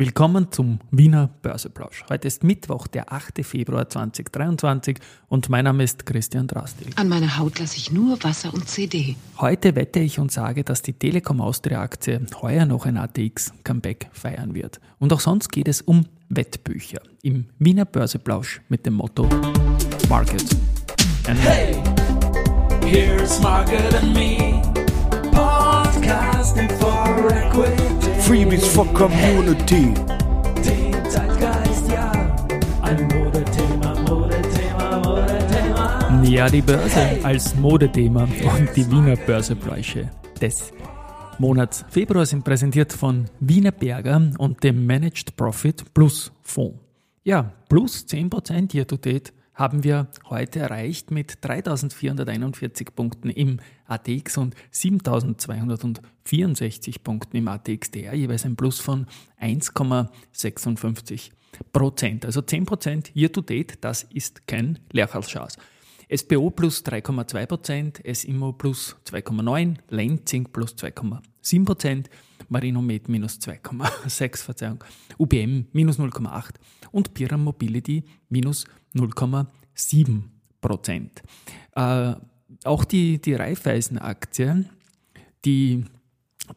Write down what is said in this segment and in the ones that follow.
Willkommen zum Wiener Börseplausch. Heute ist Mittwoch, der 8. Februar 2023 und mein Name ist Christian Drastil. An meiner Haut lasse ich nur Wasser und CD. Heute wette ich und sage, dass die Telekom Austria Aktie heuer noch ein ATX Comeback feiern wird. Und auch sonst geht es um Wettbücher im Wiener Börseplausch mit dem Motto Market and Hey, here's Market and me. Podcasting for Equity. Freebies for Community. Zeitgeist, ja. Ein Modethema, Modethema, Modethema. Ja, die Börse als Modethema und die Wiener Börsebräuche des Monats Februar sind präsentiert von Wiener Berger und dem Managed Profit Plus Fonds. Ja, plus 10% hier to date haben wir heute erreicht mit 3441 Punkten im ATX und 7264 Punkten im ATXDR, jeweils ein Plus von 1,56 Prozent. Also 10 Prozent year to date, das ist kein Lehrfallschatz. SBO plus 3,2 Prozent, SIMO plus 2,9, Lenzing plus 2,7 Prozent, Marinomed minus 2,6, Verzeihung, UBM minus 0,8 und Piram Mobility minus 0,7 Prozent. Äh, auch die, die Raiffeisen-Aktie, die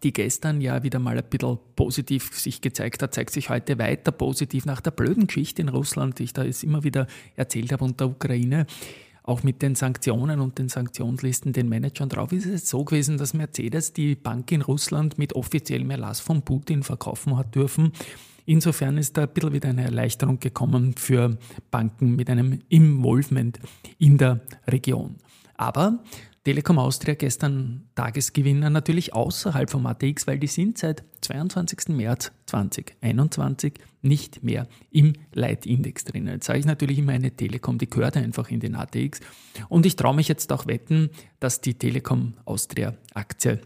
die gestern ja wieder mal ein bisschen positiv sich gezeigt hat, zeigt sich heute weiter positiv nach der blöden Geschichte in Russland, die ich da jetzt immer wieder erzählt habe, und der Ukraine auch mit den Sanktionen und den Sanktionslisten den Managern drauf ist es so gewesen, dass Mercedes die Bank in Russland mit offiziellem Erlass von Putin verkaufen hat dürfen. Insofern ist da ein bisschen wieder eine Erleichterung gekommen für Banken mit einem Involvement in der Region. Aber Telekom Austria gestern Tagesgewinner natürlich außerhalb vom ATX, weil die sind seit 22. März 2021 nicht mehr im Leitindex drin. Jetzt sage ich natürlich immer eine Telekom, die gehört einfach in den ATX. Und ich traue mich jetzt auch wetten, dass die Telekom Austria Aktie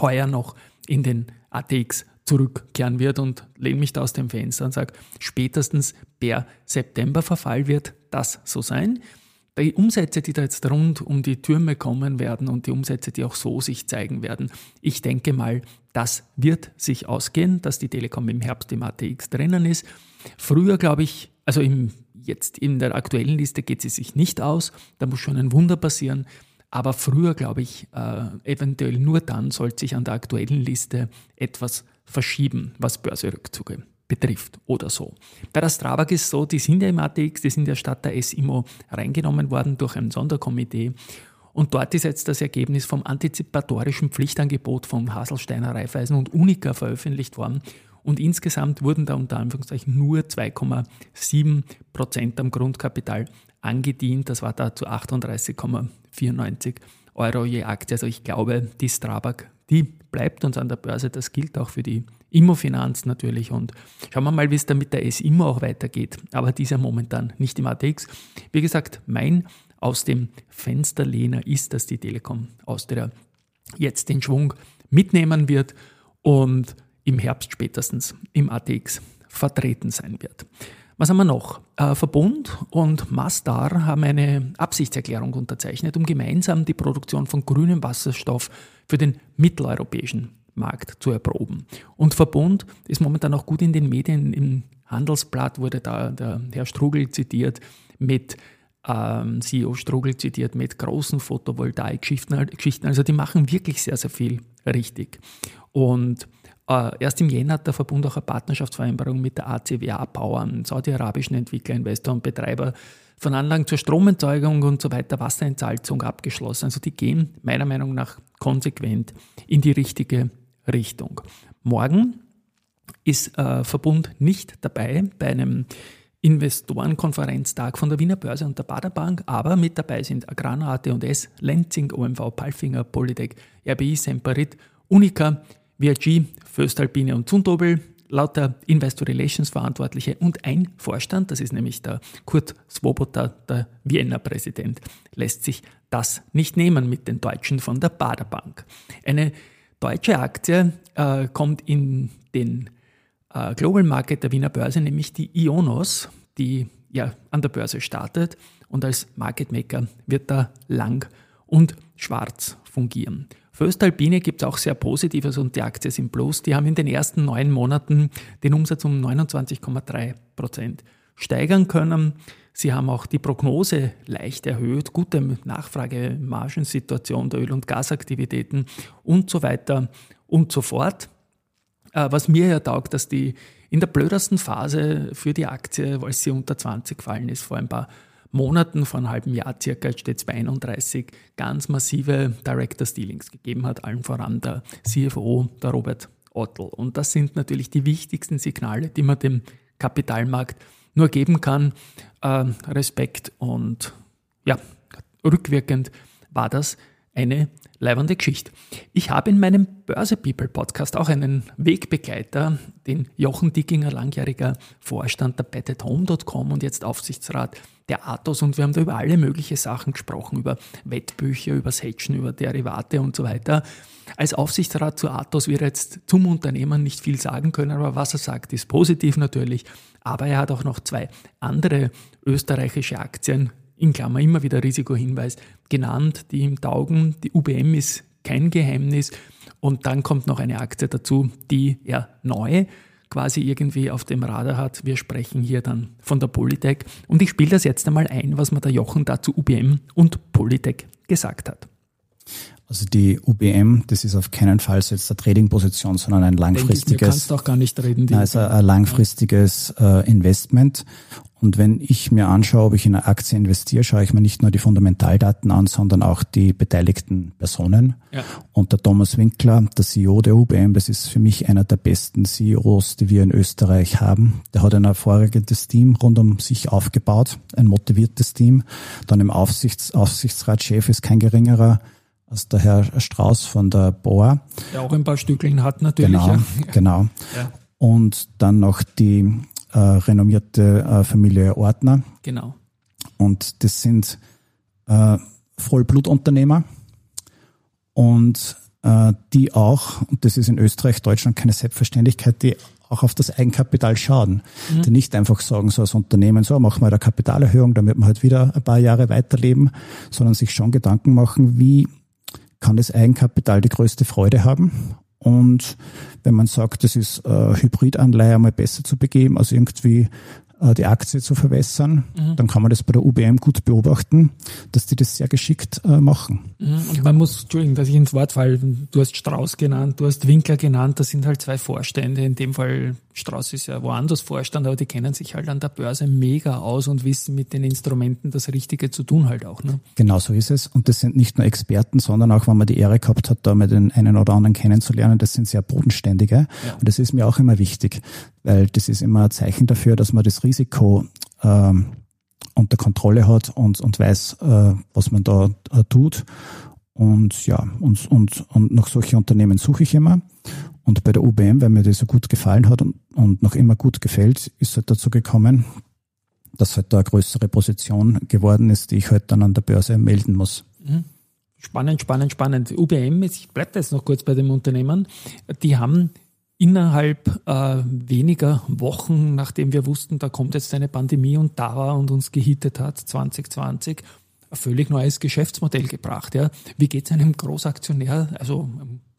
heuer noch in den ATX zurückkehren wird und lehne mich da aus dem Fenster und sage, spätestens per September-Verfall wird das so sein die Umsätze, die da jetzt rund um die Türme kommen werden und die Umsätze, die auch so sich zeigen werden, ich denke mal, das wird sich ausgehen, dass die Telekom im Herbst im ATX drinnen ist. Früher, glaube ich, also im, jetzt in der aktuellen Liste geht sie sich nicht aus, da muss schon ein Wunder passieren. Aber früher, glaube ich, äh, eventuell nur dann sollte sich an der aktuellen Liste etwas verschieben, was Börserückzüge betrifft oder so. Bei der Strabag ist so, die sind ja im ATX, die sind ja statt der SIMO reingenommen worden durch ein Sonderkomitee. Und dort ist jetzt das Ergebnis vom antizipatorischen Pflichtangebot von Haselsteiner Raiffeisen und Unica veröffentlicht worden. Und insgesamt wurden da unter Anführungszeichen nur 2,7 Prozent am Grundkapital angedient. Das war da zu 38,94 Euro je Aktie. Also ich glaube, die Strabag, die bleibt uns an der Börse. Das gilt auch für die Immofinanz natürlich. Und schauen wir mal, wie es dann mit der S-Immo auch weitergeht. Aber die ist ja momentan nicht im ATX. Wie gesagt, mein aus dem Fensterlehner ist, dass die Telekom Austria jetzt den Schwung mitnehmen wird und im Herbst spätestens im ATX vertreten sein wird. Was haben wir noch? Äh, Verbund und Mastar haben eine Absichtserklärung unterzeichnet, um gemeinsam die Produktion von grünem Wasserstoff für den mitteleuropäischen Markt zu erproben. Und Verbund ist momentan auch gut in den Medien. Im Handelsblatt wurde da der Herr Strugel zitiert mit ähm, CEO Strugel zitiert mit großen Photovoltaik-Geschichten. Also die machen wirklich sehr, sehr viel richtig. Und äh, erst im Jänner hat der Verbund auch eine Partnerschaftsvereinbarung mit der ACWA Power, einem saudi-arabischen Entwickler, Investor und Betreiber von Anlagen zur Stromerzeugung und so weiter, Wasserentsalzung abgeschlossen. Also die gehen meiner Meinung nach konsequent in die richtige Richtung. Morgen ist äh, Verbund nicht dabei bei einem Investorenkonferenztag von der Wiener Börse und der Baderbank, aber mit dabei sind Agrana, AT&S, Lenzing, OMV, Palfinger, Polytech, RBI, Semperit, Unica, VRG, Föstalpine und Zundobel, lauter Investor Relations Verantwortliche und ein Vorstand, das ist nämlich der Kurt Swoboda, der Wiener Präsident, lässt sich das nicht nehmen mit den Deutschen von der Baderbank. Eine deutsche Aktie äh, kommt in den äh, Global Market der Wiener Börse, nämlich die Ionos, die ja an der Börse startet und als Market Maker wird da lang und schwarz fungieren. Föstalpine gibt es auch sehr Positives und die Aktie sind Plus. Die haben in den ersten neun Monaten den Umsatz um 29,3 Prozent steigern können. Sie haben auch die Prognose leicht erhöht, gute Nachfrage-Margensituation der Öl- und Gasaktivitäten und so weiter und so fort. Äh, was mir ja taugt, dass die in der blödesten Phase für die Aktie, als sie unter 20 gefallen ist, vor ein paar Monaten, vor einem halben Jahr circa, steht es bei 31, ganz massive Director Stealings gegeben hat, allen voran der CFO, der Robert Ottel. Und das sind natürlich die wichtigsten Signale, die man dem Kapitalmarkt nur geben kann. Äh, Respekt und ja, rückwirkend war das eine leibende Geschichte. Ich habe in meinem Börse People Podcast auch einen Wegbegleiter, den Jochen Dickinger, langjähriger Vorstand der BetAtHome.com und jetzt Aufsichtsrat der Athos und wir haben da über alle möglichen Sachen gesprochen, über Wettbücher, über Hedgen, über Derivate und so weiter. Als Aufsichtsrat zu Athos wird er jetzt zum Unternehmen nicht viel sagen können, aber was er sagt, ist positiv natürlich. Aber er hat auch noch zwei andere österreichische Aktien in Klammer immer wieder Risikohinweis genannt, die ihm taugen. Die UBM ist kein Geheimnis. Und dann kommt noch eine Aktie dazu, die er neu quasi irgendwie auf dem Radar hat. Wir sprechen hier dann von der Polytech. Und ich spiele das jetzt einmal ein, was mir der Jochen dazu UBM und Polytech gesagt hat. Also die UBM, das ist auf keinen Fall so jetzt eine Trading-Position, sondern ein langfristiges. Du kannst auch gar nicht reden. Nein, also ein langfristiges äh, Investment. Und wenn ich mir anschaue, ob ich in eine Aktie investiere, schaue ich mir nicht nur die Fundamentaldaten an, sondern auch die beteiligten Personen. Ja. Und der Thomas Winkler, der CEO der UBM, das ist für mich einer der besten CEOs, die wir in Österreich haben. Der hat ein hervorragendes Team rund um sich aufgebaut, ein motiviertes Team. Dann im Aufsichts Aufsichtsratschef ist kein geringerer als der Herr Strauß von der BOA. Der auch ein paar Stückeln hat natürlich. Genau, ja. genau. Ja. Und dann noch die äh, renommierte äh, Familie Ordner. Genau. Und das sind äh, Vollblutunternehmer und äh, die auch, und das ist in Österreich, Deutschland keine Selbstverständlichkeit, die auch auf das Eigenkapital schauen. Mhm. Die nicht einfach sagen, so als Unternehmen, so machen wir eine Kapitalerhöhung, damit wir halt wieder ein paar Jahre weiterleben, sondern sich schon Gedanken machen, wie kann das Eigenkapital die größte Freude haben. Und wenn man sagt, das ist äh, Hybridanleihe einmal besser zu begeben, als irgendwie die Aktie zu verwässern, mhm. dann kann man das bei der UBM gut beobachten, dass die das sehr geschickt äh, machen. Mhm. Und man muss, Entschuldigung, dass ich ins Wort falle, du hast Strauß genannt, du hast Winkler genannt, das sind halt zwei Vorstände, in dem Fall Strauß ist ja woanders Vorstand, aber die kennen sich halt an der Börse mega aus und wissen mit den Instrumenten das Richtige zu tun halt auch. Ne? Genau so ist es. Und das sind nicht nur Experten, sondern auch, wenn man die Ehre gehabt hat, da mit den einen oder anderen kennenzulernen, das sind sehr bodenständige. Ja. Und das ist mir auch immer wichtig, weil das ist immer ein Zeichen dafür, dass man das Risiko ähm, unter Kontrolle hat und, und weiß, äh, was man da äh, tut. Und ja, und, und, und nach solchen Unternehmen suche ich immer. Und bei der UBM, weil mir das so gut gefallen hat und, und noch immer gut gefällt, ist halt dazu gekommen, dass halt da eine größere Position geworden ist, die ich halt dann an der Börse melden muss. Mhm. Spannend, spannend, spannend. UBM, ich bleibe jetzt noch kurz bei dem Unternehmen, die haben innerhalb äh, weniger Wochen, nachdem wir wussten, da kommt jetzt eine Pandemie und da war und uns gehittet hat, 2020, ein völlig neues Geschäftsmodell gebracht. Ja. Wie geht es einem Großaktionär, also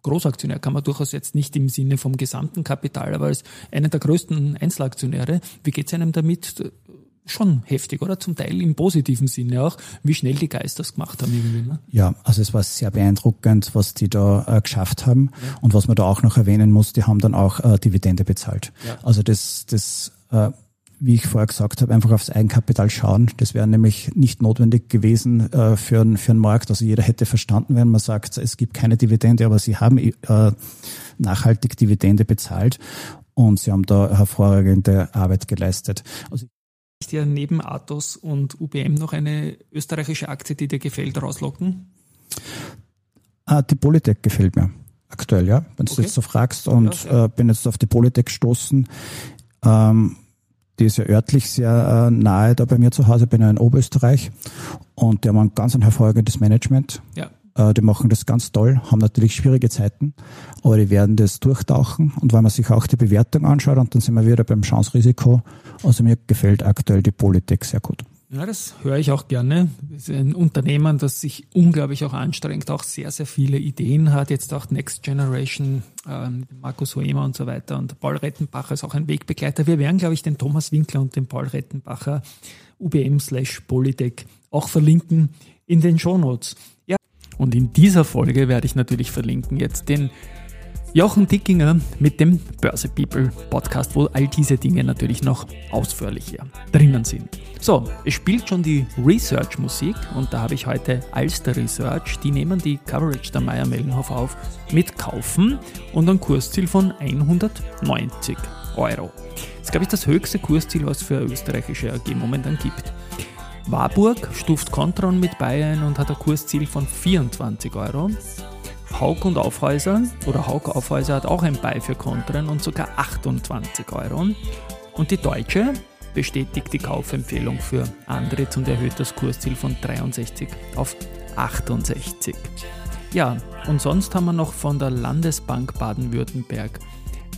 Großaktionär kann man durchaus jetzt nicht im Sinne vom gesamten Kapital, aber als einer der größten Einzelaktionäre, wie geht es einem damit? Schon heftig, oder? Zum Teil im positiven Sinne auch, wie schnell die Geister das gemacht haben. Irgendwie, ne? Ja, also es war sehr beeindruckend, was die da äh, geschafft haben. Ja. Und was man da auch noch erwähnen muss, die haben dann auch äh, Dividende bezahlt. Ja. Also das, das äh, wie ich vorher gesagt habe, einfach aufs Eigenkapital schauen. Das wäre nämlich nicht notwendig gewesen äh, für, einen, für einen Markt. Also jeder hätte verstanden, wenn man sagt, es gibt keine Dividende, aber sie haben äh, nachhaltig Dividende bezahlt und sie haben da hervorragende Arbeit geleistet. Also ist ja neben Athos und UBM noch eine österreichische Aktie, die dir gefällt, rauslocken? Ah, die Polytech gefällt mir aktuell, ja. Wenn du okay. jetzt so fragst und ja, ja. Äh, bin jetzt auf die Polytech gestoßen. Ähm, die ist ja örtlich sehr äh, nahe da bei mir zu Hause, bin ja in Oberösterreich und die haben ein ganz ein hervorragendes Management. Ja. Äh, die machen das ganz toll, haben natürlich schwierige Zeiten, aber die werden das durchtauchen und wenn man sich auch die Bewertung anschaut und dann sind wir wieder beim Chance-Risiko, also mir gefällt aktuell die Politik sehr gut. Ja, das höre ich auch gerne. Das ist ein Unternehmen, das sich unglaublich auch anstrengt, auch sehr, sehr viele Ideen hat. Jetzt auch Next Generation, ähm, Markus Hoemer und so weiter. Und Paul Rettenbacher ist auch ein Wegbegleiter. Wir werden, glaube ich, den Thomas Winkler und den Paul Rettenbacher UBM slash Polytech auch verlinken in den Shownotes. Ja. Und in dieser Folge werde ich natürlich verlinken jetzt den Jochen Dickinger mit dem Börse People Podcast, wo all diese Dinge natürlich noch ausführlicher drinnen sind. So, es spielt schon die Research-Musik und da habe ich heute Alster Research. Die nehmen die Coverage der Meier Mellenhof auf mit Kaufen und ein Kursziel von 190 Euro. Das ist, glaube ich, das höchste Kursziel, was es für österreichische AG momentan gibt. Warburg stuft Contron mit Bayern und hat ein Kursziel von 24 Euro. Haug und Aufhäuser oder Haug Aufhäuser hat auch ein Buy für Contren und sogar 28 Euro. Und die Deutsche bestätigt die Kaufempfehlung für Andritz und erhöht das Kursziel von 63 auf 68. Ja, und sonst haben wir noch von der Landesbank Baden-Württemberg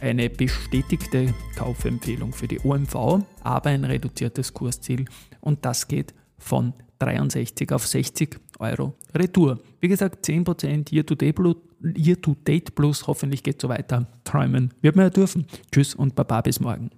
eine bestätigte Kaufempfehlung für die OMV, aber ein reduziertes Kursziel und das geht von 63 auf 60 Euro Retour. Wie gesagt, 10% Year-to-Date plus, hoffentlich geht es so weiter. Träumen wird man ja dürfen. Tschüss und Baba bis morgen.